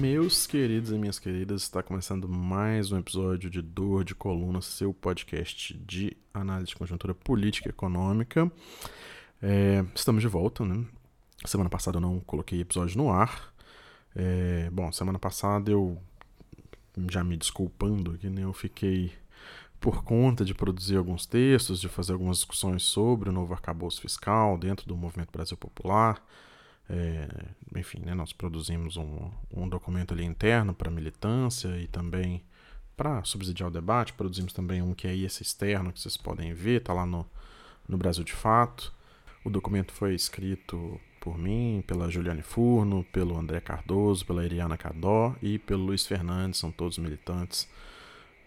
Meus queridos e minhas queridas, está começando mais um episódio de Dor de Coluna, seu podcast de análise de conjuntura política e econômica. É, estamos de volta, né? Semana passada eu não coloquei episódio no ar. É, bom, semana passada eu, já me desculpando né? Eu fiquei por conta de produzir alguns textos, de fazer algumas discussões sobre o novo arcabouço fiscal dentro do Movimento Brasil Popular. É, enfim, né, nós produzimos um, um documento ali interno para militância e também para subsidiar o debate. Produzimos também um que é esse externo, que vocês podem ver, está lá no, no Brasil de Fato. O documento foi escrito por mim, pela Juliane Furno, pelo André Cardoso, pela Iriana Cadó e pelo Luiz Fernandes, são todos militantes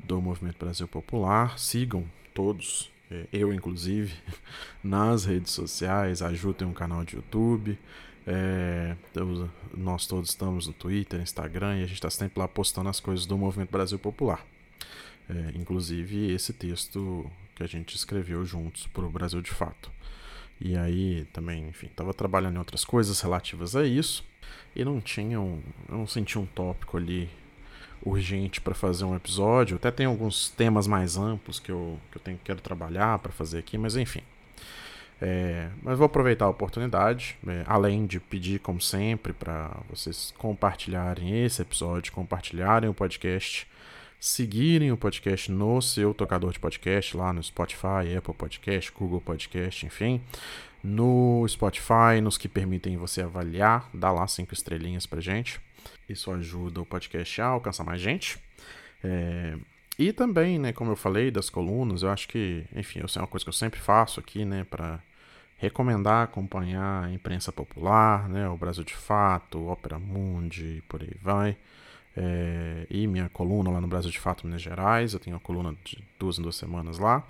do Movimento Brasil Popular. Sigam todos, é, eu inclusive, nas redes sociais, ajudem um canal de YouTube. É, nós todos estamos no Twitter, Instagram e a gente está sempre lá postando as coisas do Movimento Brasil Popular. É, inclusive esse texto que a gente escreveu juntos para o Brasil de Fato. E aí também, enfim, estava trabalhando em outras coisas relativas a isso e não tinha um, não sentia um tópico ali urgente para fazer um episódio. Até tem alguns temas mais amplos que eu, que eu tenho, quero trabalhar para fazer aqui, mas enfim. É, mas vou aproveitar a oportunidade, é, além de pedir, como sempre, para vocês compartilharem esse episódio, compartilharem o podcast, seguirem o podcast no seu tocador de podcast, lá no Spotify, Apple Podcast, Google Podcast, enfim. No Spotify, nos que permitem você avaliar, dá lá cinco estrelinhas pra gente. Isso ajuda o podcast a alcançar mais gente. É, e também, né, como eu falei das colunas, eu acho que, enfim, isso é uma coisa que eu sempre faço aqui, né, para recomendar acompanhar a imprensa popular, né, o Brasil de Fato, Ópera Mundi, por aí vai. É, e minha coluna lá no Brasil de Fato, Minas Gerais, eu tenho uma coluna de duas em duas semanas lá.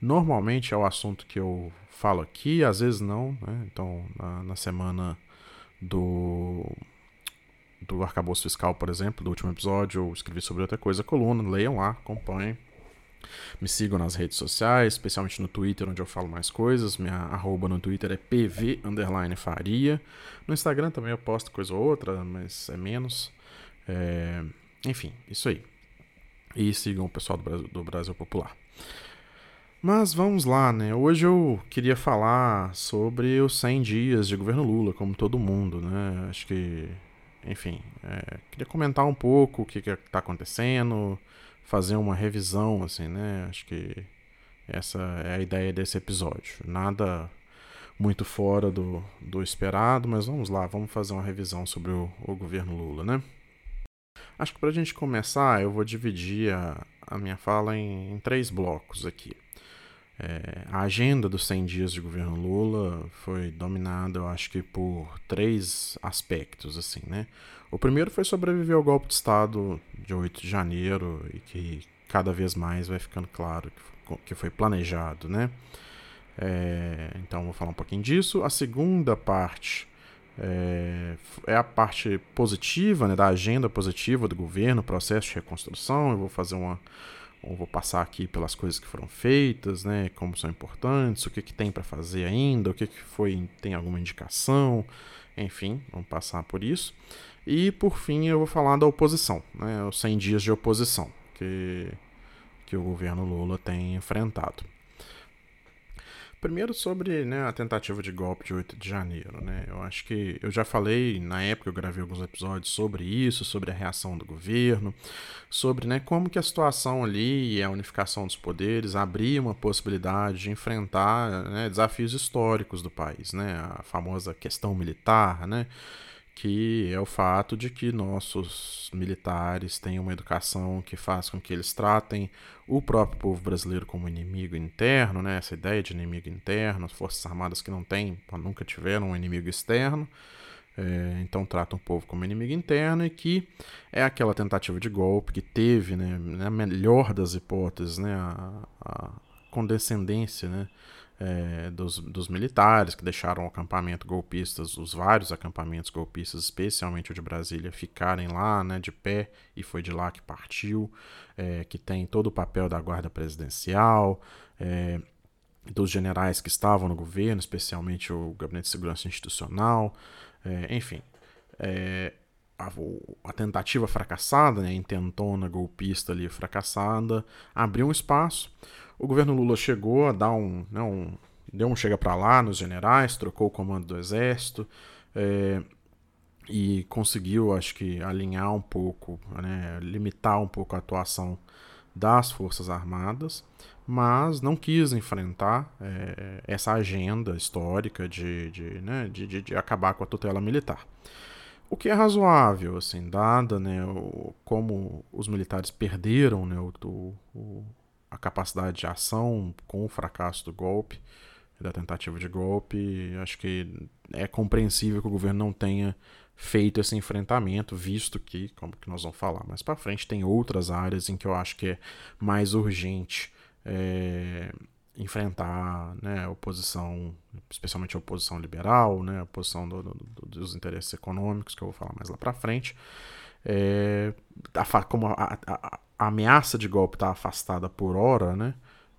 Normalmente é o assunto que eu falo aqui, às vezes não, né? Então, na, na semana do do arcabouço fiscal, por exemplo, do último episódio, eu escrevi sobre outra coisa, coluna, leiam lá, acompanhem. Me sigam nas redes sociais, especialmente no Twitter, onde eu falo mais coisas. Minha arroba no Twitter é pv faria. No Instagram também eu posto coisa ou outra, mas é menos. É... Enfim, isso aí. E sigam o pessoal do Brasil, do Brasil Popular. Mas vamos lá, né? Hoje eu queria falar sobre os 100 dias de governo Lula, como todo mundo, né? Acho que, enfim, é... queria comentar um pouco o que está acontecendo, fazer uma revisão, assim, né? Acho que essa é a ideia desse episódio. Nada muito fora do, do esperado, mas vamos lá, vamos fazer uma revisão sobre o, o governo Lula, né? Acho que para a gente começar, eu vou dividir a, a minha fala em, em três blocos aqui. É, a agenda dos 100 dias de governo Lula foi dominada, eu acho que por três aspectos, assim, né? O primeiro foi sobreviver ao golpe de Estado de 8 de janeiro e que cada vez mais vai ficando claro que foi planejado, né? É, então vou falar um pouquinho disso. A segunda parte é, é a parte positiva, né, da agenda positiva do governo, processo de reconstrução. Eu vou fazer uma, eu vou passar aqui pelas coisas que foram feitas, né, como são importantes, o que, que tem para fazer ainda, o que, que foi, tem alguma indicação, enfim, vamos passar por isso. E por fim eu vou falar da oposição, né, os 100 dias de oposição que, que o governo Lula tem enfrentado. Primeiro sobre né, a tentativa de golpe de 8 de janeiro. Né? Eu acho que eu já falei, na época eu gravei alguns episódios sobre isso, sobre a reação do governo, sobre né, como que a situação ali e a unificação dos poderes abria uma possibilidade de enfrentar né, desafios históricos do país, né? a famosa questão militar, né? Que é o fato de que nossos militares têm uma educação que faz com que eles tratem o próprio povo brasileiro como inimigo interno, né? essa ideia de inimigo interno, as Forças Armadas que não têm, nunca tiveram um inimigo externo, é, então tratam o povo como inimigo interno e que é aquela tentativa de golpe que teve, né, na melhor das hipóteses, né, a, a condescendência né, é, dos, dos militares que deixaram o acampamento golpistas, os vários acampamentos golpistas, especialmente o de Brasília, ficarem lá né, de pé e foi de lá que partiu, é, que tem todo o papel da guarda presidencial, é, dos generais que estavam no governo, especialmente o Gabinete de Segurança Institucional, é, enfim. É, a, a, tentativa fracassada, né, a intentona golpista ali fracassada, abriu um espaço. O governo Lula chegou a dar um, né, um deu um chega para lá nos generais, trocou o comando do exército é, e conseguiu, acho que, alinhar um pouco, né, limitar um pouco a atuação das Forças Armadas, mas não quis enfrentar é, essa agenda histórica de, de, né, de, de, de, acabar com a tutela militar. O que é razoável, assim, dada né, o, como os militares perderam né, o, o, a capacidade de ação com o fracasso do golpe, da tentativa de golpe, acho que é compreensível que o governo não tenha feito esse enfrentamento, visto que, como que nós vamos falar mais para frente, tem outras áreas em que eu acho que é mais urgente é, enfrentar né, a oposição, especialmente a oposição liberal, né, a oposição do, do, dos interesses econômicos, que eu vou falar mais lá para frente. É, a, como a, a, a, ameaça de golpe está afastada por hora, né,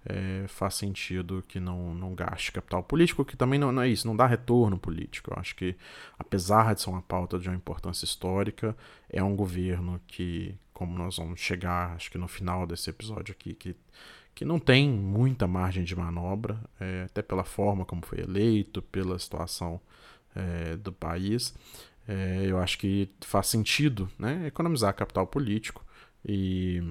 é, faz sentido que não, não gaste capital político, que também não, não, é isso, não dá retorno político. Eu acho que, apesar de ser uma pauta de uma importância histórica, é um governo que, como nós vamos chegar, acho que no final desse episódio aqui, que, que não tem muita margem de manobra, é, até pela forma como foi eleito, pela situação é, do país. É, eu acho que faz sentido né, economizar capital político e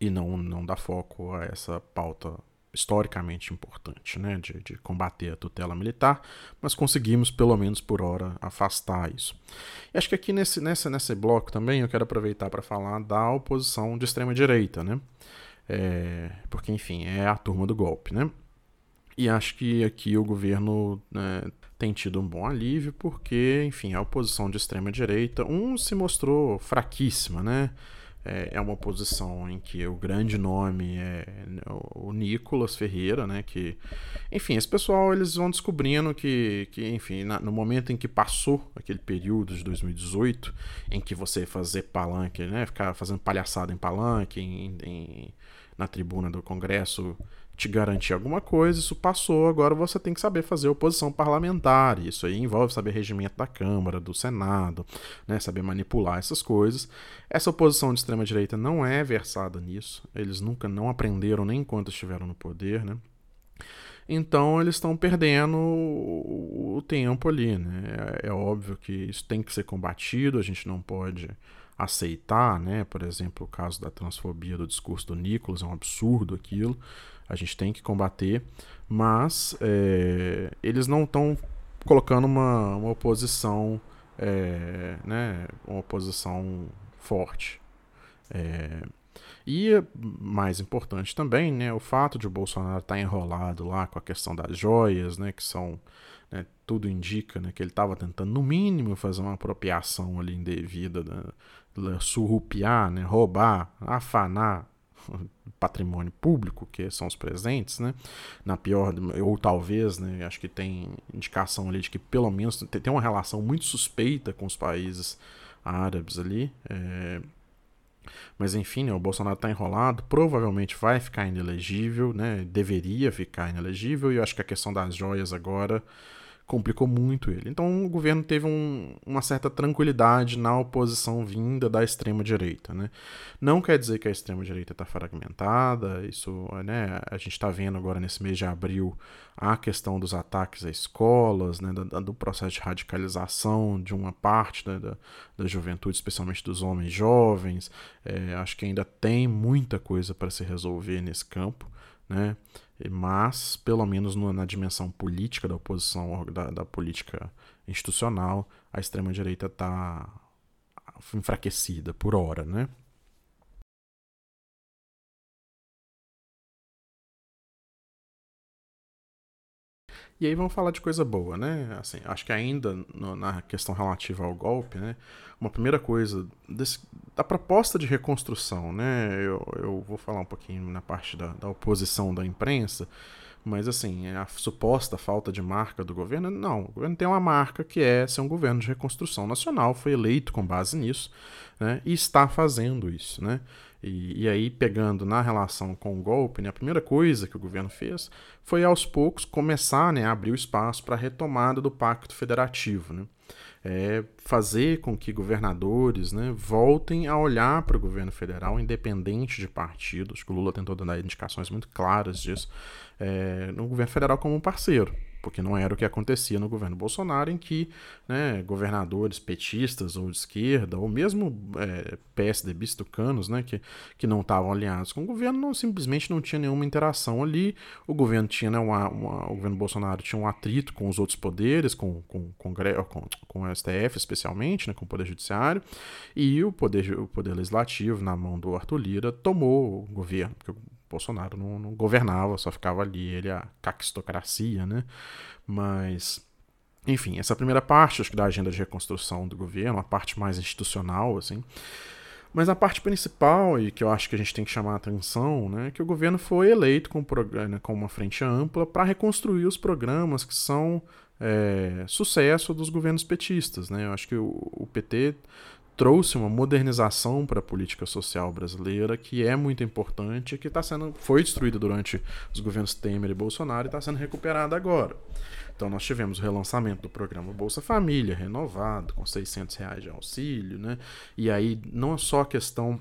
e não, não dá foco a essa pauta historicamente importante, né, de, de, combater a tutela militar, mas conseguimos, pelo menos por hora, afastar isso. E acho que aqui nesse, nesse, nesse bloco também eu quero aproveitar para falar da oposição de extrema-direita, né, é, porque, enfim, é a turma do golpe, né, e acho que aqui o governo né, tem tido um bom alívio, porque, enfim, a oposição de extrema-direita, um, se mostrou fraquíssima, né, é, é uma posição em que o grande nome é o Nicolas Ferreira, né? Que, enfim, esse pessoal eles vão descobrindo que, que enfim, na, no momento em que passou aquele período de 2018, em que você fazer palanque, né? Ficar fazendo palhaçada em palanque, em, em, na tribuna do Congresso te garantir alguma coisa, isso passou, agora você tem que saber fazer oposição parlamentar. Isso aí envolve saber regimento da Câmara, do Senado, né, saber manipular essas coisas. Essa oposição de extrema direita não é versada nisso. Eles nunca não aprenderam nem enquanto estiveram no poder, né? Então eles estão perdendo o tempo ali, né? É, é óbvio que isso tem que ser combatido, a gente não pode aceitar, né? Por exemplo, o caso da transfobia do discurso do Nicolas, é um absurdo aquilo a gente tem que combater, mas é, eles não estão colocando uma, uma oposição, é, né, uma oposição forte. É, e mais importante também, né, o fato de o Bolsonaro estar tá enrolado lá com a questão das joias, né, que são né, tudo indica né, que ele estava tentando, no mínimo, fazer uma apropriação ali indevida, né, surrupiar, né, roubar, afanar patrimônio público, que são os presentes, né? Na pior, ou talvez, né? Acho que tem indicação ali de que pelo menos tem uma relação muito suspeita com os países árabes ali. É... Mas enfim, né, o Bolsonaro está enrolado, provavelmente vai ficar inelegível, né? Deveria ficar inelegível, e eu acho que a questão das joias agora complicou muito ele. Então o governo teve um, uma certa tranquilidade na oposição vinda da extrema-direita. Né? Não quer dizer que a extrema-direita está fragmentada, isso né, a gente está vendo agora nesse mês de abril a questão dos ataques a escolas, né, do, do processo de radicalização de uma parte né, da, da juventude, especialmente dos homens jovens. É, acho que ainda tem muita coisa para se resolver nesse campo. Né? Mas pelo menos na dimensão política da oposição, da, da política institucional, a extrema-direita está enfraquecida por hora, né? E aí vamos falar de coisa boa, né? Assim, acho que ainda no, na questão relativa ao golpe, né? Uma primeira coisa desse, da proposta de reconstrução, né? Eu, eu vou falar um pouquinho na parte da, da oposição da imprensa, Mas assim, a suposta falta de marca do governo, não. O governo tem uma marca que é ser um governo de reconstrução nacional, foi eleito com base nisso, né? E está fazendo isso, né? E, e, aí, pegando na relação com o golpe, né, a primeira coisa que o governo fez foi, aos poucos, começar né, a abrir o espaço para a retomada do Pacto Federativo. Né? É fazer com que governadores né, voltem a olhar para o governo federal, independente de partidos. que o Lula tentou dar indicações muito claras disso, é, no governo federal como um parceiro porque não era o que acontecia no governo Bolsonaro, em que né, governadores petistas ou de esquerda, ou mesmo é, PSDBistas tucanos, né, que, que não estavam alinhados com o governo, não, simplesmente não tinha nenhuma interação ali. O governo tinha, né, uma, uma, o governo Bolsonaro tinha um atrito com os outros poderes, com, com, com, com, com o STF especialmente, né, com o Poder Judiciário, e o Poder, o poder Legislativo, na mão do Arthur Lira, tomou o governo, porque Bolsonaro não, não governava, só ficava ali ele a caquistocracia, né? Mas enfim, essa primeira parte, acho que da agenda de reconstrução do governo, a parte mais institucional, assim. Mas a parte principal, e que eu acho que a gente tem que chamar a atenção, né, é que o governo foi eleito com, né, com uma frente ampla para reconstruir os programas que são é, sucesso dos governos petistas. Né? Eu acho que o, o PT trouxe uma modernização para a política social brasileira que é muito importante, que está sendo foi destruída durante os governos Temer e Bolsonaro e está sendo recuperada agora. Então nós tivemos o relançamento do programa Bolsa Família renovado com 600 reais de auxílio, né? E aí não é só a questão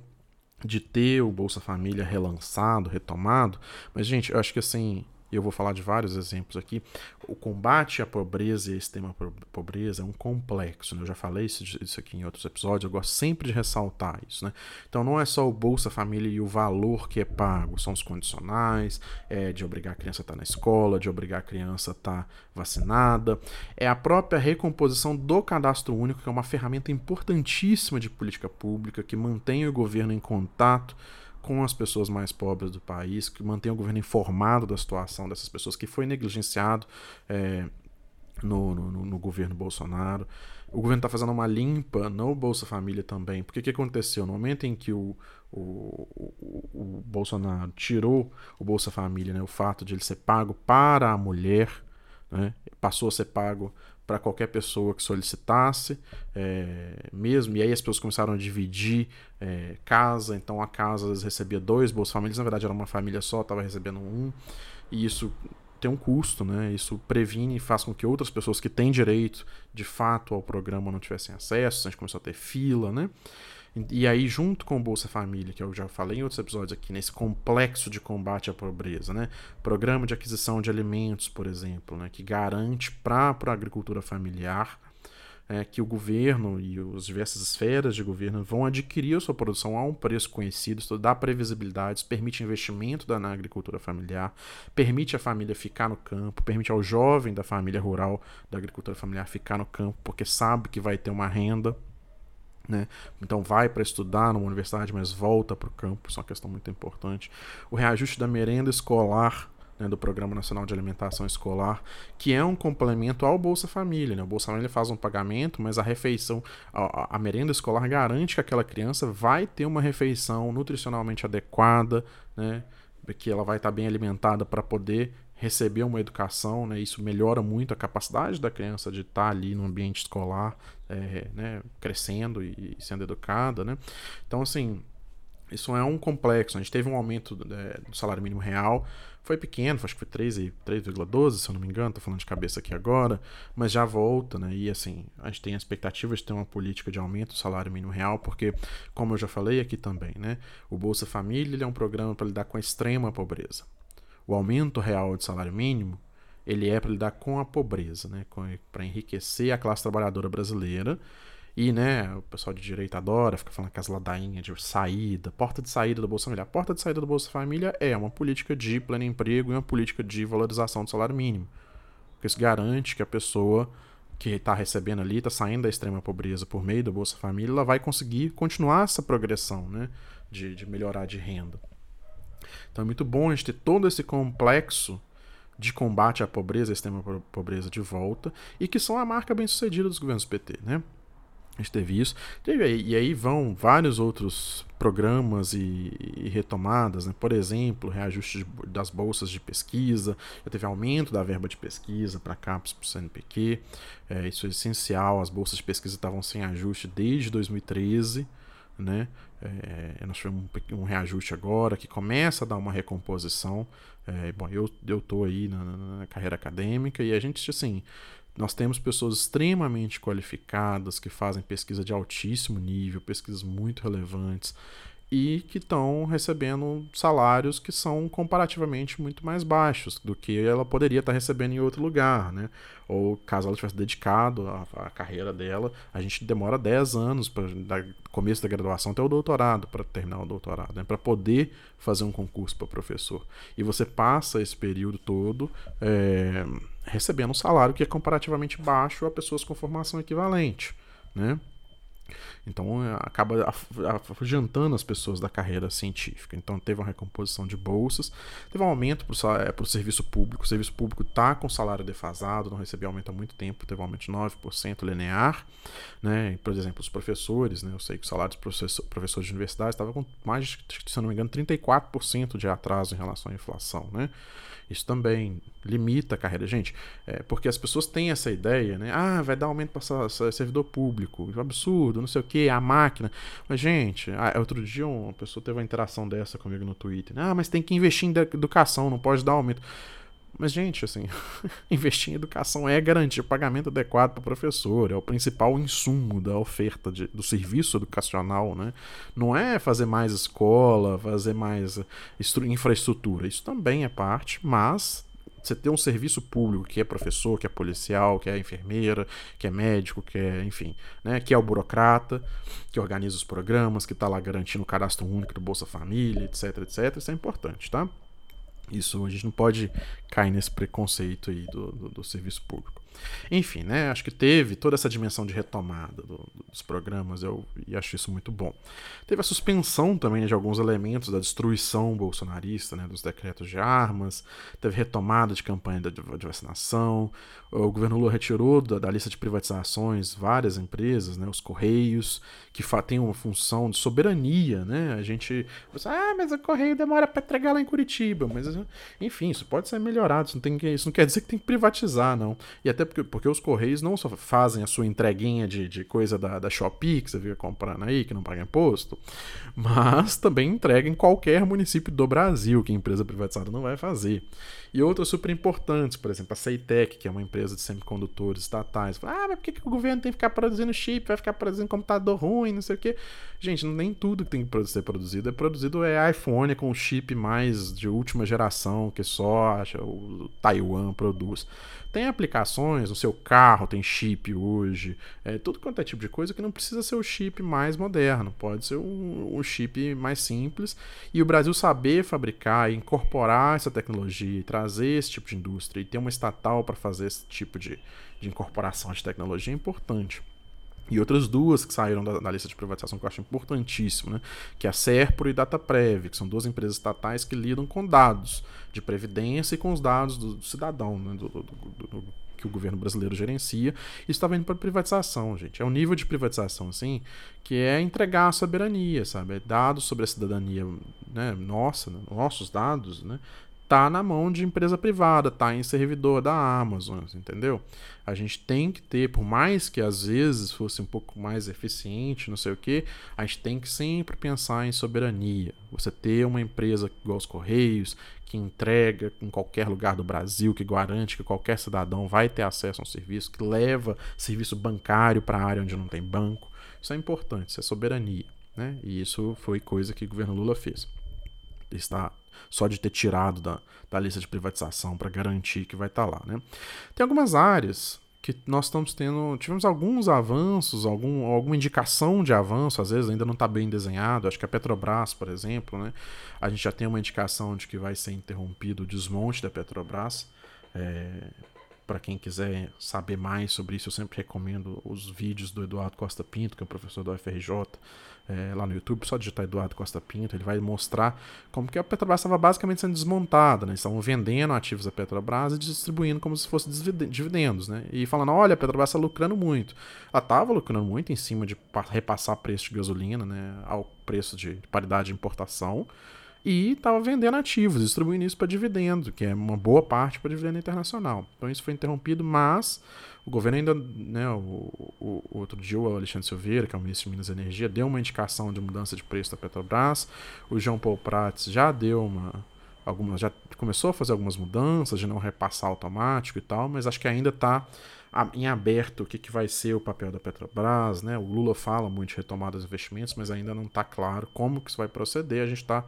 de ter o Bolsa Família relançado, retomado, mas gente, eu acho que assim e eu vou falar de vários exemplos aqui, o combate à pobreza e a extrema pobreza é um complexo. Né? Eu já falei isso, isso, aqui em outros episódios, eu gosto sempre de ressaltar isso. Né? Então não é só o Bolsa Família e o valor que é pago, são os condicionais, é de obrigar a criança a estar na escola, de obrigar a criança a estar vacinada, é a própria recomposição do cadastro único, que é uma ferramenta importantíssima de política pública que mantém o governo em contato com as pessoas mais pobres do país, que mantenha o governo informado da situação dessas pessoas que foi negligenciado é, no, no, no, governo Bolsonaro. O governo está fazendo uma limpa no Bolsa Família também. Porque o que aconteceu? No momento em que o, o, o, o Bolsonaro tirou o Bolsa Família, né, o fato de ele ser pago para a mulher, né, passou a ser pago para qualquer pessoa que solicitasse, é, mesmo. E aí as pessoas começaram a dividir é, casa, então a casa recebia dois Bolsa Famílias, na verdade era uma família só, estava recebendo um, e isso tem um custo, né? Isso previne e faz com que outras pessoas que têm direito de fato ao programa não tivessem acesso, a gente começou a ter fila, né? E aí, junto com o Bolsa Família, que eu já falei em outros episódios aqui, nesse complexo de combate à pobreza, né? Programa de aquisição de alimentos, por exemplo, né? que garante para a agricultura familiar é, que o governo e as diversas esferas de governo vão adquirir a sua produção a um preço conhecido, isso dá previsibilidade, permite investimento na agricultura familiar, permite a família ficar no campo, permite ao jovem da família rural da agricultura familiar ficar no campo, porque sabe que vai ter uma renda né? Então vai para estudar numa universidade, mas volta para o campo, isso é uma questão muito importante. O reajuste da merenda escolar né, do Programa Nacional de Alimentação Escolar, que é um complemento ao Bolsa Família. Né? O Bolsa Família faz um pagamento, mas a refeição, a, a merenda escolar garante que aquela criança vai ter uma refeição nutricionalmente adequada, né? que ela vai estar bem alimentada para poder receber uma educação, né? Isso melhora muito a capacidade da criança de estar ali no ambiente escolar, é, né? Crescendo e sendo educada, né? Então, assim, isso é um complexo. A gente teve um aumento é, do salário mínimo real, foi pequeno, acho que foi 3,12, se eu não me engano, estou falando de cabeça aqui agora, mas já volta, né? E assim, a gente tem a expectativa de ter uma política de aumento do salário mínimo real, porque, como eu já falei aqui também, né? O Bolsa Família é um programa para lidar com a extrema pobreza o aumento real de salário mínimo ele é para lidar com a pobreza, né? para enriquecer a classe trabalhadora brasileira. E né, o pessoal de direita adora, fica falando que as ladainhas de saída, porta de saída do Bolsa Família. A porta de saída do Bolsa Família é uma política de pleno emprego e uma política de valorização do salário mínimo. Porque isso garante que a pessoa que está recebendo ali, está saindo da extrema pobreza por meio do Bolsa Família, ela vai conseguir continuar essa progressão né, de, de melhorar de renda. Então é muito bom a gente ter todo esse complexo de combate à pobreza, à extrema pobreza de volta, e que são a marca bem sucedida dos governos PT, né? A gente teve isso. E aí vão vários outros programas e, e retomadas, né? por exemplo, reajuste de, das bolsas de pesquisa, já teve aumento da verba de pesquisa para CAPES para o CNPq, é, isso é essencial, as bolsas de pesquisa estavam sem ajuste desde 2013, né? É, nós tivemos um, um, reajuste agora que começa a dar uma recomposição. É, bom, eu eu tô aí na, na, carreira acadêmica e a gente assim nós temos pessoas extremamente qualificadas que fazem pesquisa de altíssimo nível, pesquisas muito relevantes e que estão recebendo salários que são comparativamente muito mais baixos do que ela poderia estar recebendo em outro lugar, né? Ou caso ela tivesse dedicado a carreira dela, a gente demora 10 anos para começo da graduação até o doutorado para terminar o doutorado, né? Para poder fazer um concurso para professor. E você passa esse período todo é, recebendo um salário que é comparativamente baixo a pessoas com formação equivalente, né? Então é, acaba afugentando as pessoas da carreira científica. Então teve uma recomposição de bolsas, teve um aumento para o é, serviço público. O serviço público está com salário defasado, não recebeu aumento há muito tempo, teve um aumento de 9% linear. Né? Por exemplo, os professores, né? eu sei que o salário dos professor, professores de universidade estava com mais, se não me engano, 34% de atraso em relação à inflação. Né? Isso também limita a carreira. Gente, é, porque as pessoas têm essa ideia, né? Ah, vai dar aumento para servidor público, absurdo, não sei o que, a máquina. Mas, gente, ah, outro dia uma pessoa teve uma interação dessa comigo no Twitter. Né? Ah, mas tem que investir em educação, não pode dar aumento. Mas, gente, assim, investir em educação é garantir o pagamento adequado para o professor, é o principal insumo da oferta de, do serviço educacional, né? Não é fazer mais escola, fazer mais infraestrutura. Isso também é parte, mas você ter um serviço público que é professor, que é policial, que é enfermeira, que é médico, que é, enfim, né, que é o burocrata, que organiza os programas, que está lá garantindo o cadastro único do Bolsa Família, etc, etc, isso é importante, tá? Isso a gente não pode cair nesse preconceito aí do, do, do serviço público. Enfim, né? Acho que teve toda essa dimensão de retomada do, dos programas eu, e acho isso muito bom. Teve a suspensão também de alguns elementos da destruição bolsonarista, né? Dos decretos de armas, teve retomada de campanha de, de vacinação, o governo Lula retirou da, da, lista de privatizações várias empresas, né? Os Correios, que têm uma função de soberania, né? A gente. Ah, mas o Correio demora para entregar lá em Curitiba. Mas, enfim, isso pode ser melhorado. Isso não, tem isso não quer dizer que tem que privatizar, não. E até porque, porque os Correios não só fazem a sua entreguinha de, de coisa da, da Shopee, que você fica comprando aí, que não paga imposto, mas também entrega em qualquer município do Brasil que a empresa privatizada não vai fazer. E outras super importantes, por exemplo, a Ceitec, que é uma empresa de semicondutores estatais. Ah, mas por que, que o governo tem que ficar produzindo chip, vai ficar produzindo computador ruim, não sei o quê? Gente, nem tudo que tem que ser produzido é produzido é iPhone com chip mais de última geração, que só o Taiwan produz. Tem aplicações, o seu carro tem chip hoje, é, tudo quanto é tipo de coisa que não precisa ser o chip mais moderno, pode ser um, um chip mais simples. E o Brasil saber fabricar e incorporar essa tecnologia e trazer esse tipo de indústria e ter uma estatal para fazer esse tipo de, de incorporação de tecnologia é importante. E outras duas que saíram da, da, lista de privatização que eu acho importantíssimo, né? que é a Serpro e DataPrev, que são duas empresas estatais que lidam com dados de previdência e com os dados do, do cidadão, né? do, do, que o governo brasileiro gerencia. Isso está vindo para privatização, gente. É um nível de privatização, assim, que é entregar a soberania, sabe? É dados sobre a cidadania né? nossa, né? nossos dados, né? Tá na mão de empresa privada, tá em servidor da Amazon, entendeu? A gente tem que ter, por mais que às vezes fosse um pouco mais eficiente, não sei o que, a gente tem que sempre pensar em soberania. Você ter uma empresa igual os Correios, que entrega em qualquer lugar do Brasil, que garante que qualquer cidadão vai ter acesso a um serviço, que leva serviço bancário para a área onde não tem banco. Isso é importante, isso é soberania. Né? E isso foi coisa que o governo Lula fez. Está só de ter tirado da, da lista de privatização para garantir que vai estar tá lá. Né? Tem algumas áreas que nós estamos tendo, tivemos alguns avanços, algum, alguma indicação de avanço, às vezes ainda não está bem desenhado. Acho que a Petrobras, por exemplo, né, a gente já tem uma indicação de que vai ser interrompido o desmonte da Petrobras. É, para quem quiser saber mais sobre isso, eu sempre recomendo os vídeos do Eduardo Costa Pinto, que é o professor do UFRJ, é, lá no YouTube, só digitar Eduardo Costa Pinto, ele vai mostrar como que a Petrobras estava basicamente sendo desmontada, né? Estavam vendendo ativos da Petrobras e distribuindo como se fosse dividendos, né? E falando, olha, a Petrobras está lucrando muito. Ela estava lucrando muito em cima de repassar preço de gasolina, né? Ao preço de paridade de importação e estava vendendo ativos, distribuindo isso para dividendo, que é uma boa parte para dividendo internacional. Então isso foi interrompido, mas o governo ainda, né, o, o, outro dia o Alexandre Silveira, que é o ministro de Minas e Energia, deu uma indicação de mudança de preço da Petrobras. O João Paulo Prats já deu uma algumas já começou a fazer algumas mudanças de não repassar automático e tal, mas acho que ainda está em aberto o que, que vai ser o papel da Petrobras, né? O Lula fala muito de retomada dos investimentos, mas ainda não está claro como que isso vai proceder. A gente está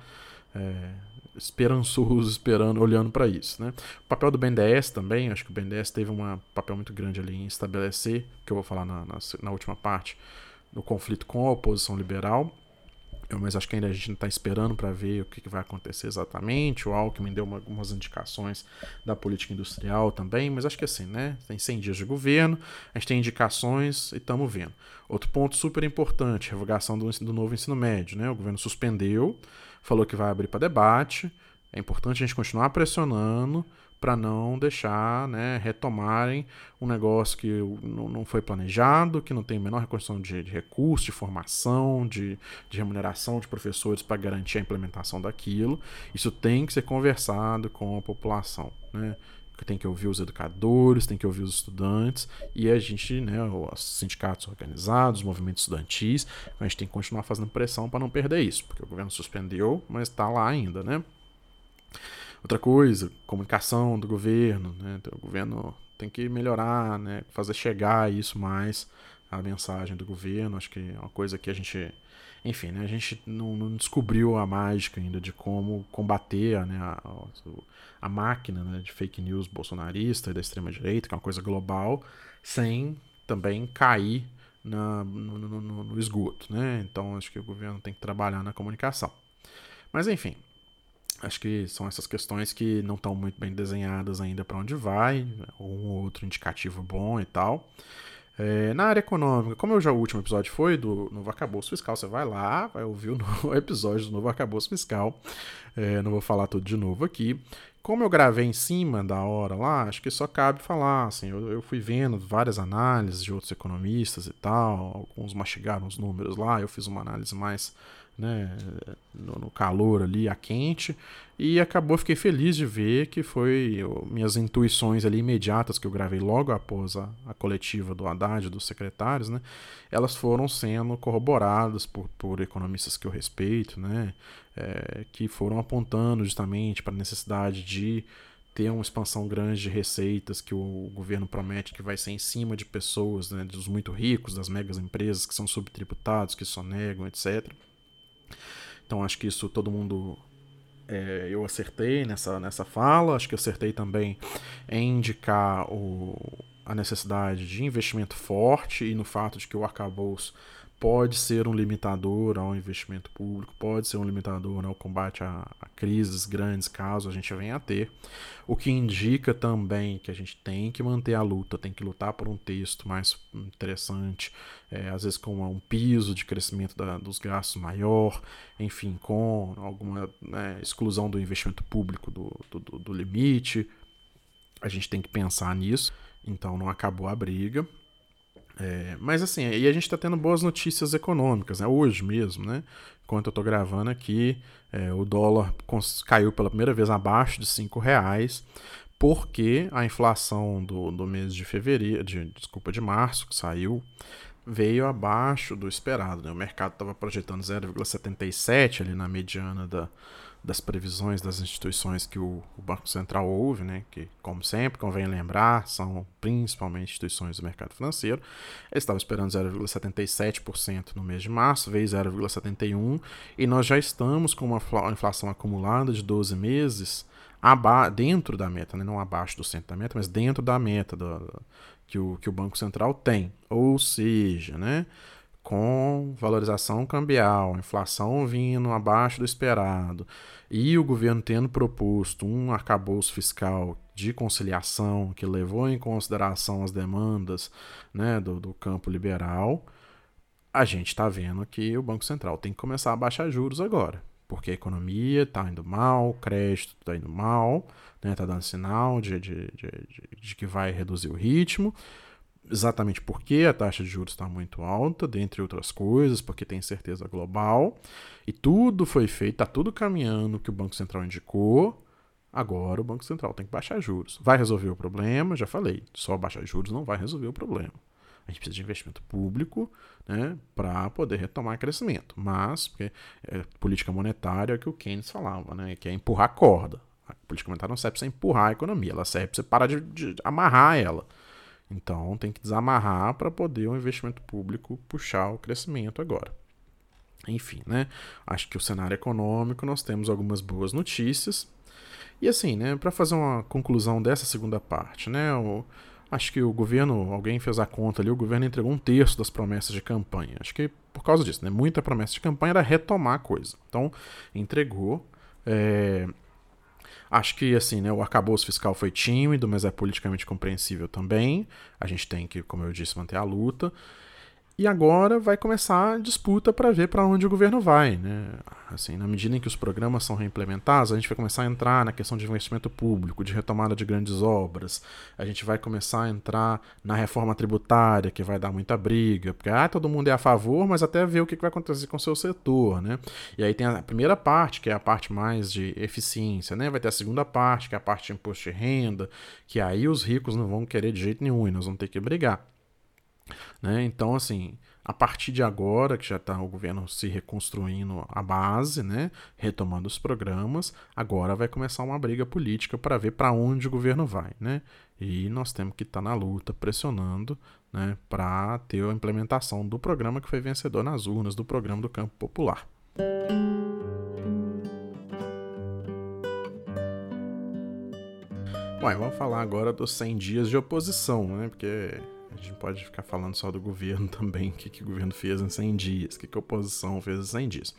é, esperançoso, esperando, olhando para isso. Né? O papel do BNDES também, acho que o BNDES teve um papel muito grande ali em estabelecer, que eu vou falar na, na, na última parte, no conflito com a oposição liberal. Mas acho que ainda a gente está esperando para ver o que, que, vai acontecer exatamente. O Alckmin deu uma, algumas indicações da política industrial também, mas acho que assim, né? Tem 100 dias de governo, a gente tem indicações e estamos vendo. Outro ponto super importante: revogação do, do novo ensino médio. Né? O governo suspendeu, falou que vai abrir para debate. É importante a gente continuar pressionando para não deixar né, retomarem um negócio que não foi planejado, que não tem a menor reconstrução de, de de formação, de, de remuneração de professores para garantir a implementação daquilo. Isso tem que ser conversado com a população. Né? tem que ouvir os educadores, tem que ouvir os estudantes e a gente, né, os sindicatos organizados, os movimentos estudantis, a gente tem que continuar fazendo pressão para não perder isso, porque o governo suspendeu, mas está lá ainda, né? Outra coisa, comunicação do governo, né? Então, o governo tem que melhorar, né? Fazer chegar isso mais a mensagem do governo. Acho que é uma coisa que a gente enfim, né, a gente não, não, descobriu a mágica ainda de como combater né, a, a, máquina né, de fake news bolsonarista e da extrema-direita, que é uma coisa global, sem também cair na, no, no, no, esgoto. Né? Então, acho que o governo tem que trabalhar na comunicação. Mas, enfim, acho que são essas questões que não estão muito bem desenhadas ainda para onde vai, um ou outro indicativo bom e tal. É, na área econômica, como eu já o último episódio foi do novo arcabouço fiscal, você vai lá, vai ouvir o novo episódio do novo arcabouço fiscal. É, não vou falar tudo de novo aqui. Como eu gravei em cima da hora lá, acho que só cabe falar. Assim, eu, eu fui vendo várias análises de outros economistas e tal, alguns mastigaram os números lá, eu fiz uma análise mais né, no, no, calor ali, a quente, e acabou, fiquei feliz de ver que foi eu, minhas intuições ali imediatas que eu gravei logo após a, a coletiva do Haddad, dos secretários, né, elas foram sendo corroboradas por, por economistas que eu respeito, né, é, que foram apontando justamente para a necessidade de ter uma expansão grande de receitas que o governo promete que vai ser em cima de pessoas, né, dos muito ricos, das megas empresas que são subtributados, que sonegam, etc. Então acho que isso todo mundo é, eu acertei nessa, nessa fala, acho que acertei também em indicar o, a necessidade de investimento forte e no fato de que o arcabouço pode ser um limitador ao investimento público, pode ser um limitador ao combate a, a, crises grandes, caso a gente venha a ter. O que indica também que a gente tem que manter a luta, tem que lutar por um texto mais interessante, é, às vezes com um piso de crescimento da, dos gastos maior, enfim, com alguma né, exclusão do investimento público do, do, do limite. A gente tem que pensar nisso. Então não acabou a briga. É, mas assim, aí a gente está tendo boas notícias econômicas, né? Hoje mesmo, né? Enquanto eu estou gravando aqui, é, o dólar caiu pela primeira vez abaixo de cinco reais, porque a inflação do, do mês de fevereiro, de, desculpa, de março, que saiu, veio abaixo do esperado. Né? O mercado estava projetando 0,77 ali na mediana da, das previsões das instituições que o, o, Banco Central ouve, né, que, como sempre, convém lembrar, são principalmente instituições do mercado financeiro. Eles estavam esperando 0,77% no mês de março, veio 0,71%, e nós já estamos com uma inflação acumulada de 12 meses dentro da meta, né, não abaixo do centro da meta, mas dentro da meta do, que, o, que o Banco Central tem. Ou seja, né, com valorização cambial, inflação vindo abaixo do esperado, e o governo tendo proposto um arcabouço fiscal de conciliação, que levou em consideração as demandas né, do, do campo liberal, a gente está vendo que o Banco Central tem que começar a baixar juros agora. Porque a economia está indo mal, o crédito está indo mal, está né, tá dando sinal de, de, de, de, que vai reduzir o ritmo. Exatamente porque a taxa de juros está muito alta, dentre outras coisas, porque tem incerteza global. E tudo foi feito, está tudo caminhando que o Banco Central indicou Agora o Banco Central tem que baixar juros. Vai resolver o problema? Já falei, só baixar juros não vai resolver o problema. A gente precisa de investimento público né, para poder retomar crescimento. Mas, porque é, política monetária é o que o Keynes falava, né, que é empurrar a corda. A política monetária não serve para empurrar a economia, ela serve para você parar de, de amarrar ela. Então tem que desamarrar para poder o investimento público puxar o crescimento agora. Enfim, né? Acho que o cenário econômico nós temos algumas boas notícias. E assim, né, para fazer uma conclusão dessa segunda parte, né, o, acho que o governo, alguém fez a conta ali, o governo entregou um terço das promessas de campanha. Acho que por causa disso, né, muita promessa de campanha era retomar a coisa. Então, entregou. É, acho que assim, né, o arcabouço fiscal foi tímido, mas é politicamente compreensível também. A gente tem que, como eu disse, manter a luta. E agora vai começar a disputa para ver para onde o governo vai, né? Assim, na medida em que os programas são reimplementados, a gente vai começar a entrar na questão de investimento público, de retomada de grandes obras. A gente vai começar a entrar na reforma tributária, que vai dar muita briga, porque ah, todo mundo é a favor, mas até ver o que vai acontecer com o seu setor, né? E aí tem a primeira parte, que é a parte mais de eficiência, né? Vai ter a segunda parte, que é a parte de imposto de renda, que aí os ricos não vão querer de jeito nenhum e nós vamos ter que brigar. Né? Então, assim, a partir de agora, que já está o governo se reconstruindo a base, né? retomando os programas, agora vai começar uma briga política para ver para onde o governo vai. Né? E nós temos que estar tá na luta, pressionando né? para ter a implementação do programa que foi vencedor nas urnas, do programa do Campo Popular. Bom, vamos falar agora dos 100 dias de oposição, né? Porque a gente pode ficar falando só do governo também, o que, que o governo fez em 100 dias, o que, que a oposição fez em 100 dias.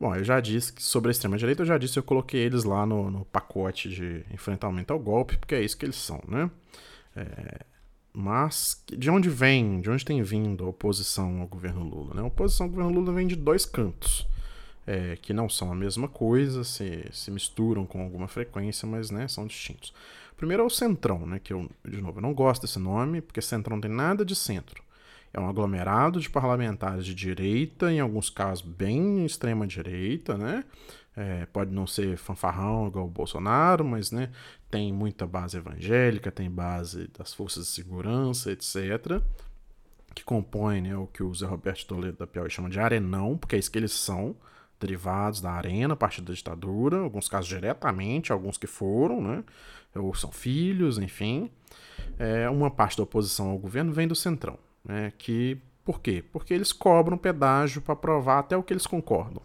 Bom, eu já disse que sobre a extrema-direita, eu já disse, eu coloquei eles lá no, no, pacote de enfrentamento ao golpe, porque é isso que eles são, né? É, mas de onde vem, de onde tem vindo a oposição ao governo Lula? Né? A oposição ao governo Lula vem de dois cantos, é, que não são a mesma coisa, se, se misturam com alguma frequência, mas né, são distintos. Primeiro é o Centrão, né? Que eu, de novo, eu não gosto desse nome, porque Centrão não tem nada de centro. É um aglomerado de parlamentares de direita, em alguns casos bem extrema direita, né? É, pode não ser fanfarrão igual o Bolsonaro, mas né, tem muita base evangélica, tem base das forças de segurança, etc. Que compõe né, o que o Zé Roberto Toledo da Piauí chama de arenão, porque é isso que eles são, derivados da arena, a partir da ditadura, alguns casos diretamente, alguns que foram, né? Ou são filhos, enfim. É, uma parte da oposição ao governo vem do Centrão. Né, que, por quê? Porque eles cobram pedágio para provar até o que eles concordam.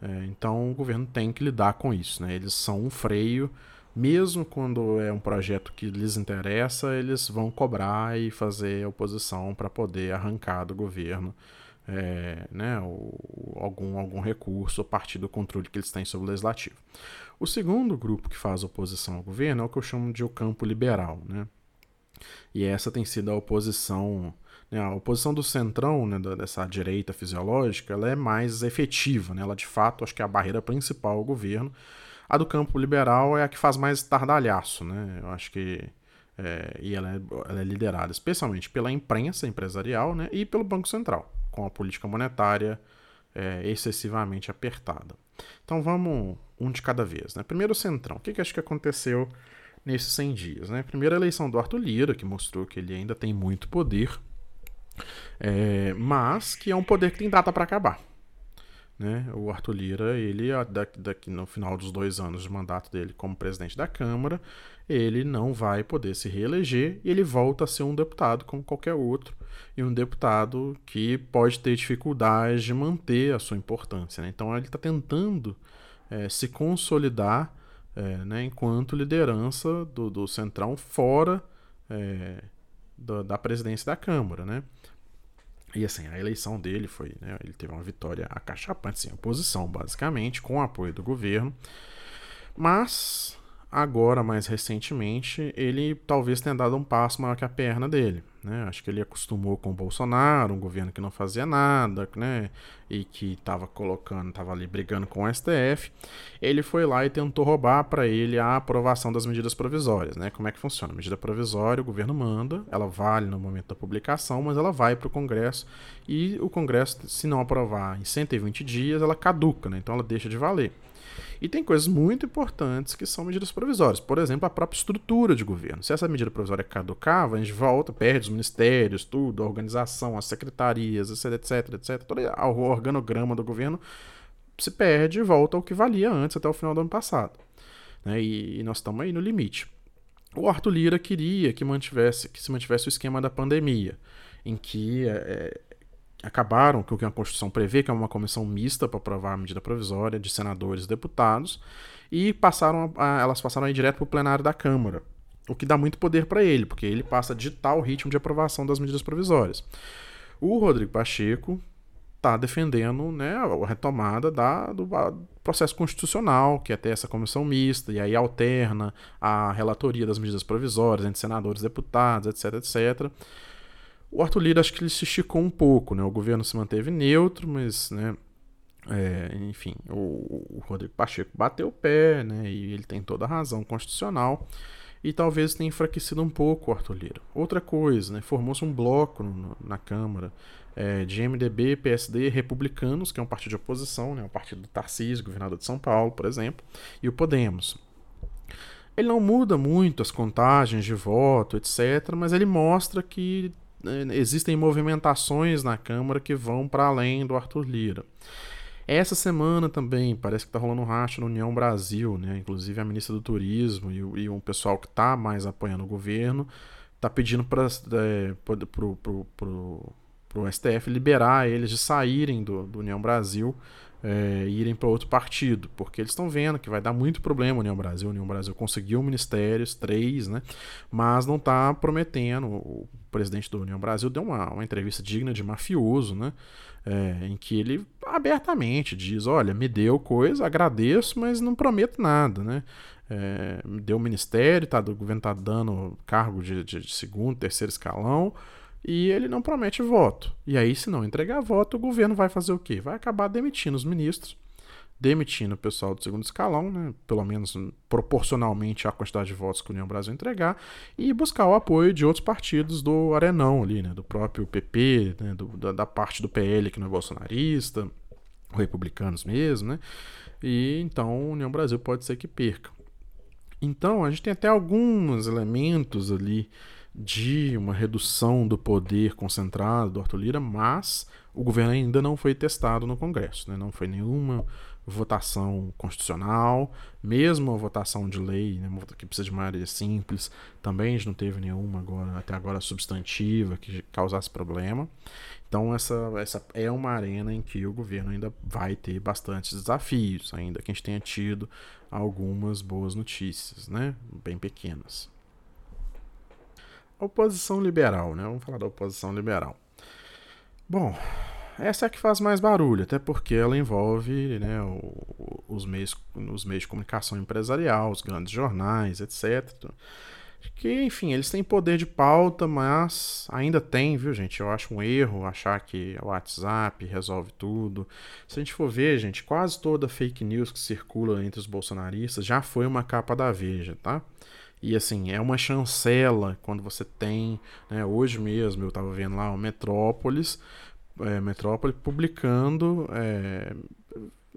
É, então o governo tem que lidar com isso. Né? Eles são um freio, mesmo quando é um projeto que lhes interessa, eles vão cobrar e fazer oposição para poder arrancar do governo é, né, algum, algum recurso a partir do controle que eles têm sobre o legislativo. O segundo grupo que faz oposição ao governo é o que eu chamo de o campo liberal. Né? E essa tem sido a oposição. Né, a oposição do centrão, né, dessa direita fisiológica, ela é mais efetiva. Né? Ela, de fato, acho que é a barreira principal ao governo. A do campo liberal é a que faz mais tardalhaço. Né? Eu acho que. É, e ela é, ela é liderada especialmente pela imprensa empresarial né, e pelo Banco Central, com a política monetária é, excessivamente apertada. Então vamos um de cada vez. Né? Primeiro o Centrão. O que, que acho que aconteceu nesses 100 dias? Né? Primeiro a eleição do Arthur Lira, que mostrou que ele ainda tem muito poder, é, mas que é um poder que tem data para acabar. Né? O Arthur Lira, ele daqui, daqui, no final dos dois anos de mandato dele como presidente da Câmara, ele não vai poder se reeleger e ele volta a ser um deputado como qualquer outro e um deputado que pode ter dificuldade de manter a sua importância. Né? Então ele está tentando é, se consolidar é, né, enquanto liderança do, do Centrão fora é, da, da, presidência da Câmara. Né? E assim, a eleição dele foi. Né, ele teve uma vitória acachapante, sem oposição, basicamente, com o apoio do governo. Mas agora, mais recentemente, ele talvez tenha dado um passo maior que a perna dele. Né? Acho que ele acostumou com o Bolsonaro, um governo que não fazia nada, né? E que estava colocando, estava ali brigando com o STF. Ele foi lá e tentou roubar para ele a aprovação das medidas provisórias, né? Como é que funciona? Medida provisória, o governo manda, ela vale no momento da publicação, mas ela vai para o Congresso e o Congresso, se não aprovar em 120 dias, ela caduca, né? Então ela deixa de valer. E tem coisas muito importantes que são medidas provisórias. Por exemplo, a própria estrutura de governo. Se essa medida provisória caducava, a gente volta, perde os ministérios, tudo, a organização, as secretarias, etc, etc, etc. Todo o organograma do governo se perde e volta ao que valia antes, até o final do ano passado. Né? E, nós estamos aí no limite. O Arthur Lira queria que, mantivesse, que se mantivesse o esquema da pandemia, em que é, acabaram, que o que a Constituição prevê, que é uma comissão mista para aprovar a medida provisória de senadores e deputados, e passaram a, elas passaram a ir direto para o plenário da Câmara, o que dá muito poder para ele, porque ele passa a ditar o ritmo de aprovação das medidas provisórias. O Rodrigo Pacheco está defendendo né, a retomada da, do processo constitucional, que é ter essa comissão mista, e aí alterna a relatoria das medidas provisórias entre senadores, deputados, etc, etc. O Arthur Lira acho que ele se esticou um pouco, né? O governo se manteve neutro, mas, né? É, enfim, o, o, Rodrigo Pacheco bateu o pé, né? E ele tem toda a razão constitucional. E talvez tenha enfraquecido um pouco o Arthur Lira. Outra coisa, né? Formou-se um bloco no, na Câmara é, de MDB, PSD, republicanos, que é um partido de oposição, né? O partido do Tarcísio, governador de São Paulo, por exemplo, e o Podemos. Ele não muda muito as contagens de voto, etc., mas ele mostra que existem movimentações na Câmara que vão para além do Arthur Lira. Essa semana também parece que está rolando um racha na União Brasil, né? Inclusive a ministra do Turismo e, e pessoal que está mais apoiando o governo está pedindo para é, o STF liberar eles de saírem do, do União Brasil é, irem para outro partido, porque eles estão vendo que vai dar muito problema a União Brasil. A União Brasil conseguiu ministérios, três, né? Mas não está prometendo. O presidente da União Brasil deu uma, uma entrevista digna de mafioso, né? É, em que ele abertamente diz: Olha, me deu coisa, agradeço, mas não prometo nada, né? É, me deu ministério, tá, o governo está dando cargo de, de segundo, terceiro escalão e ele não promete voto. E aí, se não entregar voto, o governo vai fazer o quê? Vai acabar demitindo os ministros, demitindo o pessoal do segundo escalão, né? pelo menos proporcionalmente à quantidade de votos que o União Brasil entregar, e buscar o apoio de outros partidos do Arenão ali, né? do próprio PP, né? do, da, da, parte do PL que não é bolsonarista, republicanos mesmo, né? E então a União Brasil pode ser que perca. Então a gente tem até alguns elementos ali de uma redução do poder concentrado do Arthur Lira, mas o governo ainda não foi testado no Congresso, né? não foi nenhuma votação constitucional, mesmo a votação de lei, né, que precisa de maioria simples, também a gente não teve nenhuma agora, até agora substantiva que causasse problema. Então essa, essa é uma arena em que o governo ainda vai ter bastantes desafios, ainda que a gente tenha tido algumas boas notícias, né, bem pequenas oposição liberal, né? Vamos falar da oposição liberal. Bom, essa é a que faz mais barulho, até porque ela envolve né, os, meios, os meios de comunicação empresarial, os grandes jornais, etc. Que, enfim, eles têm poder de pauta, mas ainda tem, viu, gente? Eu acho um erro achar que o WhatsApp resolve tudo. Se a gente for ver, gente, quase toda fake news que circula entre os bolsonaristas já foi uma capa da Veja, tá? E assim, é uma chancela quando você tem. Né, hoje mesmo eu estava vendo lá o Metrópolis, é, Metrópole publicando é,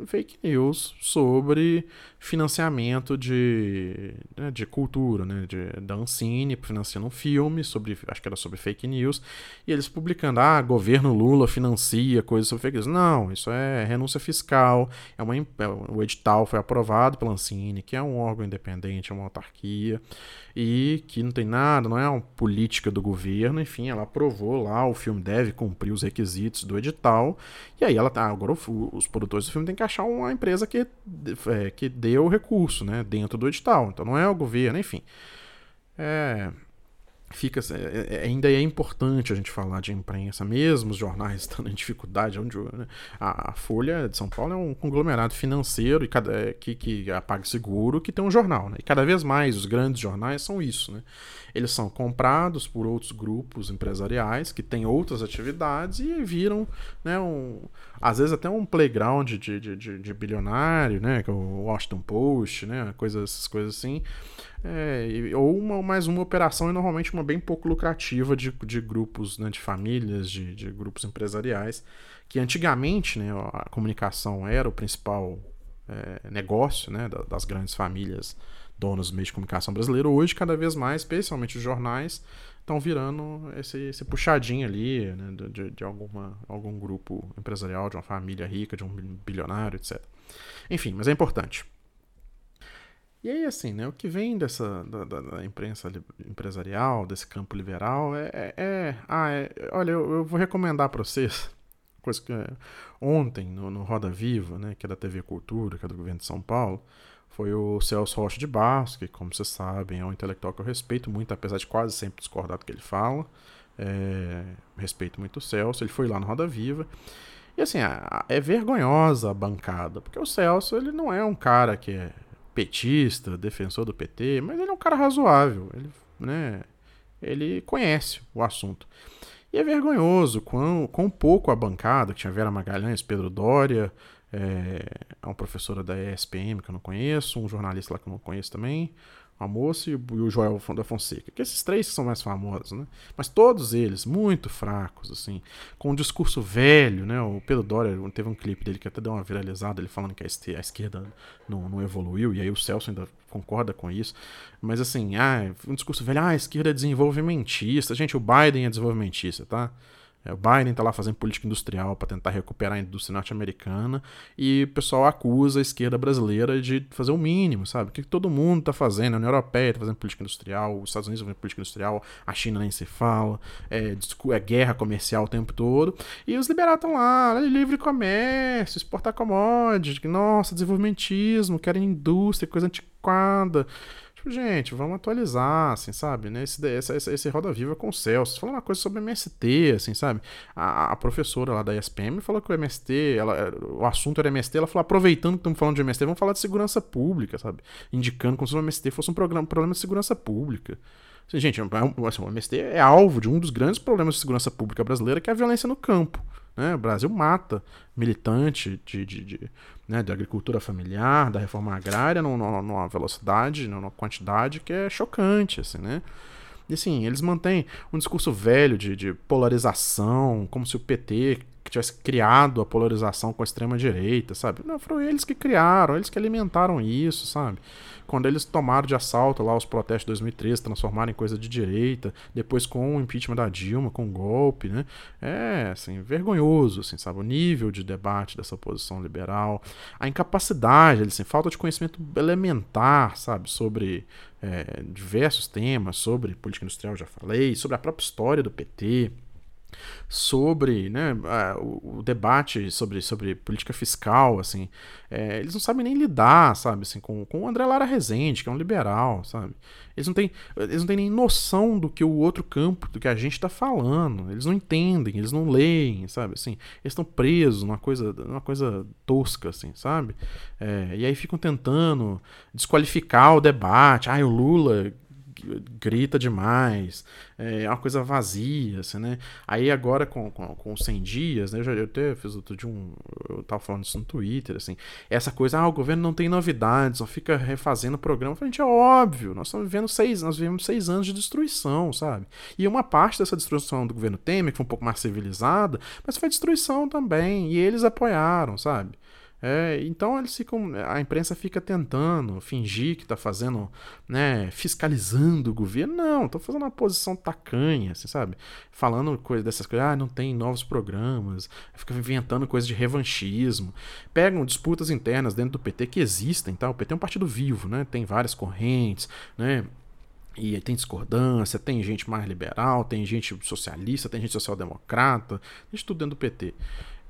fake news sobre financiamento de, né, de cultura, né, de, da Ancine, financiando um filme sobre, acho que era sobre fake news, e eles publicando, ah, governo Lula financia coisas sobre fake news. Não, isso é renúncia fiscal, é uma, é, o edital foi aprovado pela Ancine, que é um órgão independente, é uma autarquia, e que não tem nada, não é uma política do governo, enfim, ela aprovou lá, o filme deve cumprir os requisitos do edital, e aí ela tá, agora os produtores do filme têm que achar uma empresa que, é, que dê o recurso, né, dentro do edital, então não é o governo, enfim. É, fica é, é, ainda é importante a gente falar de imprensa, mesmo os jornais estando em dificuldade. Onde, né? a, Folha de São Paulo é um conglomerado financeiro e cada, é, que, que a PagSeguro que tem um jornal. Né? E cada vez mais os grandes jornais são isso. Né? Eles são comprados por outros grupos empresariais que têm outras atividades e viram, né, um, às vezes até um playground de, de, de, de bilionário, né, que é o Washington Post, né, coisas, essas coisas assim. É, ou uma, mais uma operação e normalmente uma bem pouco lucrativa de, de grupos, né, de famílias, de, de grupos empresariais, que antigamente né, a comunicação era o principal é, negócio né, das grandes famílias donas dos meios de comunicação brasileiro. Hoje, cada vez mais, especialmente os jornais, estão virando esse, esse puxadinho ali né, de, de alguma, algum grupo empresarial, de uma família rica, de um bilionário, etc. Enfim, mas é importante. E aí, assim, né, o que vem dessa da, da, da imprensa empresarial, desse campo liberal, é. é, é ah, é, olha, eu, eu, vou recomendar para vocês, coisa que ontem, no, no, Roda Viva, né, que é da TV Cultura, que é do governo de São Paulo, foi o Celso Rocha de Barros, que, como vocês sabem, é um intelectual que eu respeito muito, apesar de quase sempre discordar do que ele fala. É, respeito muito o Celso, ele foi lá no Roda Viva. E assim, é vergonhosa a bancada, porque o Celso ele não é um cara que é petista, defensor do PT, mas ele é um cara razoável, ele, né, ele conhece o assunto. E é vergonhoso quão, quão pouco a bancada, que tinha Vera Magalhães, Pedro Dória, é, uma professora da ESPM que eu não conheço, um jornalista lá que eu não conheço também, a moça e o Joel da Fonseca, que esses três são mais famosos, né? Mas todos eles muito fracos, assim, com um discurso velho, né? O Pedro Doria teve um clipe dele que até deu uma viralizada, ele falando que a esquerda não, não evoluiu, e aí o Celso ainda concorda com isso. Mas assim, ah, um discurso velho, ah, a esquerda é desenvolvimentista. Gente, o Biden é desenvolvimentista, tá? É, o Biden está lá fazendo política industrial para tentar recuperar a indústria norte-americana e o pessoal acusa a esquerda brasileira de fazer o mínimo, sabe? O que todo mundo está fazendo? A União Europeia está fazendo política industrial, os Estados Unidos fazendo política industrial, a China nem se fala, é, é guerra comercial o tempo todo. E os liberados estão lá, livre comércio, exportar commodities, nossa, desenvolvimentismo, querem indústria, coisa antiquada. Tipo, gente, vamos atualizar, assim, sabe? Né? Esse, esse, esse Roda Viva com o Celso. Falando uma coisa sobre MST, assim, sabe? A, a, professora lá da ESPM falou que o MST, ela, o assunto era MST, ela falou, aproveitando que estamos falando de MST, vamos falar de segurança pública, sabe? Indicando como se o MST fosse um programa, problema de segurança pública. Assim, gente, é assim, o MST é alvo de um dos grandes problemas de segurança pública brasileira, que é a violência no campo. Né? O Brasil mata militante de, de, de, né, de agricultura familiar, da reforma agrária, numa, numa velocidade, numa quantidade que é chocante, assim, né? E assim, eles mantêm um discurso velho de, de polarização, como se o PT que tivesse criado a polarização com a extrema direita, sabe? Não, foram eles que criaram, eles que alimentaram isso, sabe? Quando eles tomaram de assalto lá os protestos de 2013, transformaram em coisa de direita, depois com o impeachment da Dilma, com o golpe, né? É, assim, vergonhoso, assim, sabe? O nível de debate dessa oposição liberal, a incapacidade, assim, falta de conhecimento elementar, sabe? Sobre é, diversos temas, sobre política industrial, já falei, sobre a própria história do PT, sobre né, o, debate sobre, sobre política fiscal, assim, é, eles não sabem nem lidar, sabe, assim, com, com o André Lara Rezende, que é um liberal, sabe? Eles não, têm, eles não têm nem noção do que o outro campo, do que a gente está falando. Eles não entendem, eles não leem, sabe? Assim, eles estão presos numa coisa, numa coisa tosca, assim, sabe? É, e aí ficam tentando desqualificar o debate. Ah, o Lula grita demais, é uma coisa vazia, assim, né? Aí agora com, com, com 100 dias, né? Eu, já, eu até fiz outro de um. Eu tava falando isso no Twitter, assim. Essa coisa, ah, o governo não tem novidades, só fica refazendo o programa. a gente, é óbvio, nós estamos vivendo seis, nós vivemos seis anos de destruição, sabe? E uma parte dessa destruição do governo Temer, que foi um pouco mais civilizada, mas foi destruição também. E eles apoiaram, sabe? É, então eles ficam, a imprensa fica tentando fingir que está fazendo, né, fiscalizando o governo. Não, estão fazendo uma posição tacanha, assim, sabe? Falando coisa dessas coisas, ah, não tem novos programas, fica inventando coisas de revanchismo. Pegam disputas internas dentro do PT que existem, tá? O PT é um partido vivo, né? Tem várias correntes, né? E tem discordância, tem gente mais liberal, tem gente socialista, tem gente social-democrata, tem de tudo dentro do PT.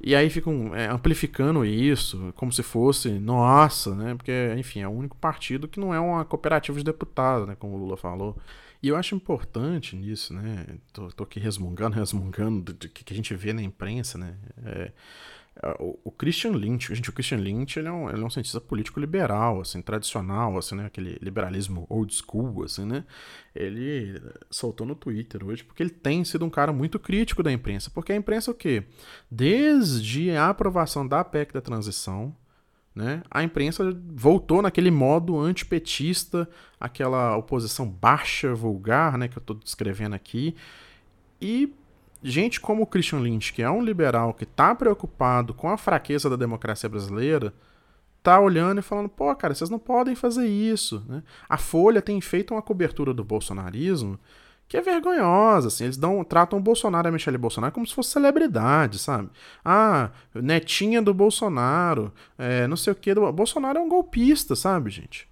E aí ficam é, amplificando isso, como se fosse, nossa, né? Porque, enfim, é o único partido que não é uma cooperativa de deputados, né? Como o Lula falou. E eu acho importante nisso, né? Tô, tô aqui resmungando, resmungando do, que a gente vê na imprensa, né? É, o, Christian Lynch, gente, o Christian Lynch ele é, um, ele é um cientista político liberal, assim, tradicional, assim, né, aquele liberalismo old school, assim, né, ele soltou no Twitter hoje porque ele tem sido um cara muito crítico da imprensa, porque a imprensa o quê? Desde a aprovação da PEC da transição, né, a imprensa voltou naquele modo antipetista, aquela oposição baixa, vulgar, né, que eu estou descrevendo aqui, e gente como o Christian Lynch, que é um liberal que está preocupado com a fraqueza da democracia brasileira, tá olhando e falando, pô, cara, vocês não podem fazer isso. Né? A Folha tem feito uma cobertura do bolsonarismo que é vergonhosa, assim, eles dão, tratam o Bolsonaro e a Michelle Bolsonaro como se fosse celebridade, sabe? Ah, netinha do Bolsonaro, é, não sei o que. Bolsonaro é um golpista, sabe, gente?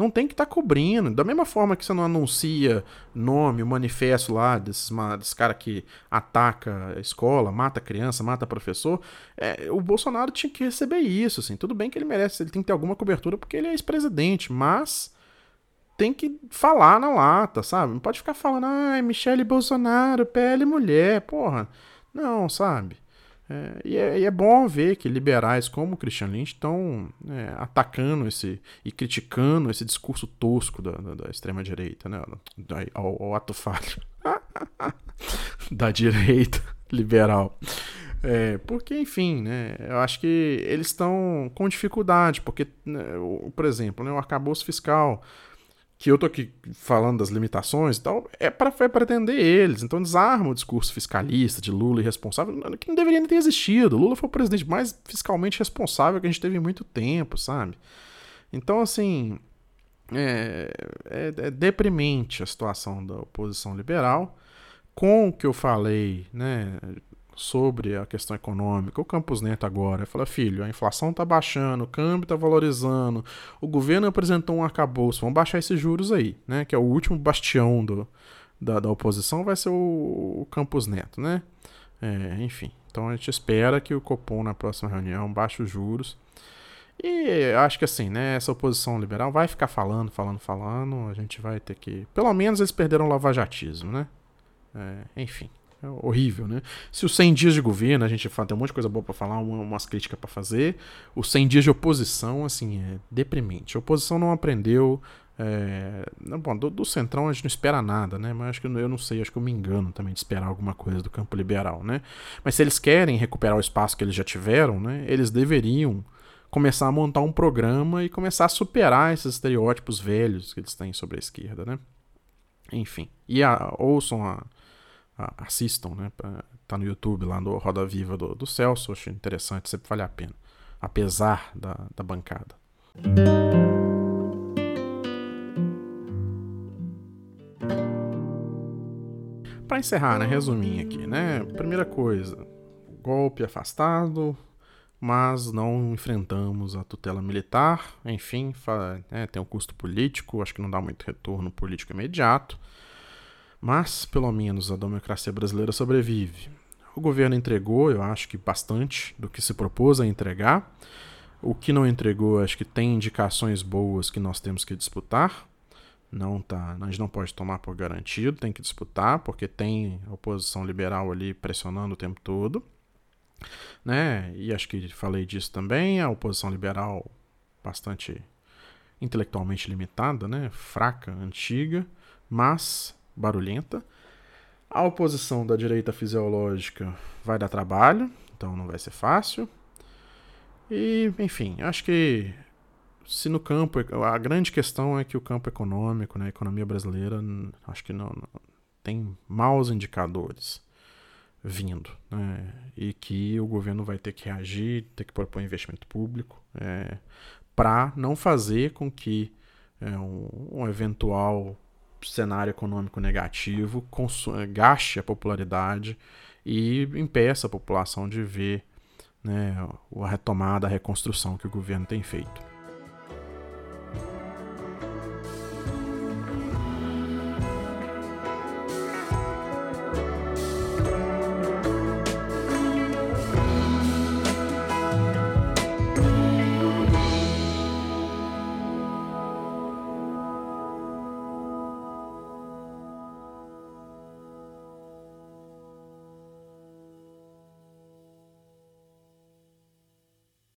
Não tem que estar tá cobrindo. Da mesma forma que você não anuncia nome, o manifesto lá desses, desses caras que ataca a escola, mata criança, mata professor, é, o Bolsonaro tinha que receber isso. Assim. Tudo bem que ele merece, ele tem que ter alguma cobertura porque ele é ex-presidente, mas tem que falar na lata, sabe? Não pode ficar falando, ai, Michele Bolsonaro, PL mulher, porra. Não, sabe? É, e, é, e, é, bom ver que liberais como o Christian Lynch estão é, atacando esse e criticando esse discurso tosco da, da, da extrema-direita, né? Ao, ato falho da direita liberal. É, porque, enfim, né, eu acho que eles estão com dificuldade, porque, né, por exemplo, né, o arcabouço fiscal que eu tô aqui falando das limitações e tal, é para é atender eles. Então desarma o discurso fiscalista de Lula irresponsável, que não deveria nem ter existido. Lula foi o presidente mais fiscalmente responsável que a gente teve em muito tempo, sabe? Então, assim, é, é, é deprimente a situação da oposição liberal. Com o que eu falei, né, sobre a questão econômica, o Campos Neto agora fala, filho, a inflação está baixando, o câmbio está valorizando, o governo apresentou um arcabouço, vamos baixar esses juros aí, né? Que é o último bastião do, da, da oposição, vai ser o, o Campos Neto, né? É, enfim, então a gente espera que o Copom na próxima reunião baixe os juros. E acho que assim, né, essa oposição liberal vai ficar falando, falando, falando, a gente vai ter que... Pelo menos eles perderam o lavajatismo, né? É, enfim. É horrível, né? Se os 100 dias de governo, a gente fala, tem um monte de coisa boa para falar, umas críticas para fazer. Os 100 dias de oposição, assim, é deprimente. A oposição não aprendeu. É... Bom, do, do, Centrão a gente não espera nada, né? Mas acho que eu não sei, acho que eu me engano também de esperar alguma coisa do campo liberal, né? Mas se eles querem recuperar o espaço que eles já tiveram, né? Eles deveriam começar a montar um programa e começar a superar esses estereótipos velhos que eles têm sobre a esquerda, né? Enfim. E a, ouçam a assistam, né? Tá no YouTube lá no Roda Viva do, do Celso, acho interessante, sempre vale a pena, apesar da, da bancada. Para encerrar, né, resuminho aqui, né? Primeira coisa, golpe afastado, mas não enfrentamos a tutela militar, enfim, né, tem um custo político, acho que não dá muito retorno político imediato. Mas, pelo menos, a democracia brasileira sobrevive. O governo entregou, eu acho que bastante do que se propôs a entregar. O que não entregou, acho que tem indicações boas que nós temos que disputar. Não tá, a gente não pode tomar por garantido, tem que disputar, porque tem a oposição liberal ali pressionando o tempo todo. Né? E acho que falei disso também, a oposição liberal bastante intelectualmente limitada, né? fraca, antiga, mas barulhenta. A oposição da direita fisiológica vai dar trabalho, então não vai ser fácil. E, enfim, acho que se no campo. A grande questão é que o campo econômico, né, a economia brasileira, acho que não, não tem maus indicadores vindo. Né, e que o governo vai ter que reagir, ter que propor investimento público é, para não fazer com que é, um, um eventual cenário econômico negativo gaste a popularidade e impeça a população de ver né, a retomada, a reconstrução que o governo tem feito.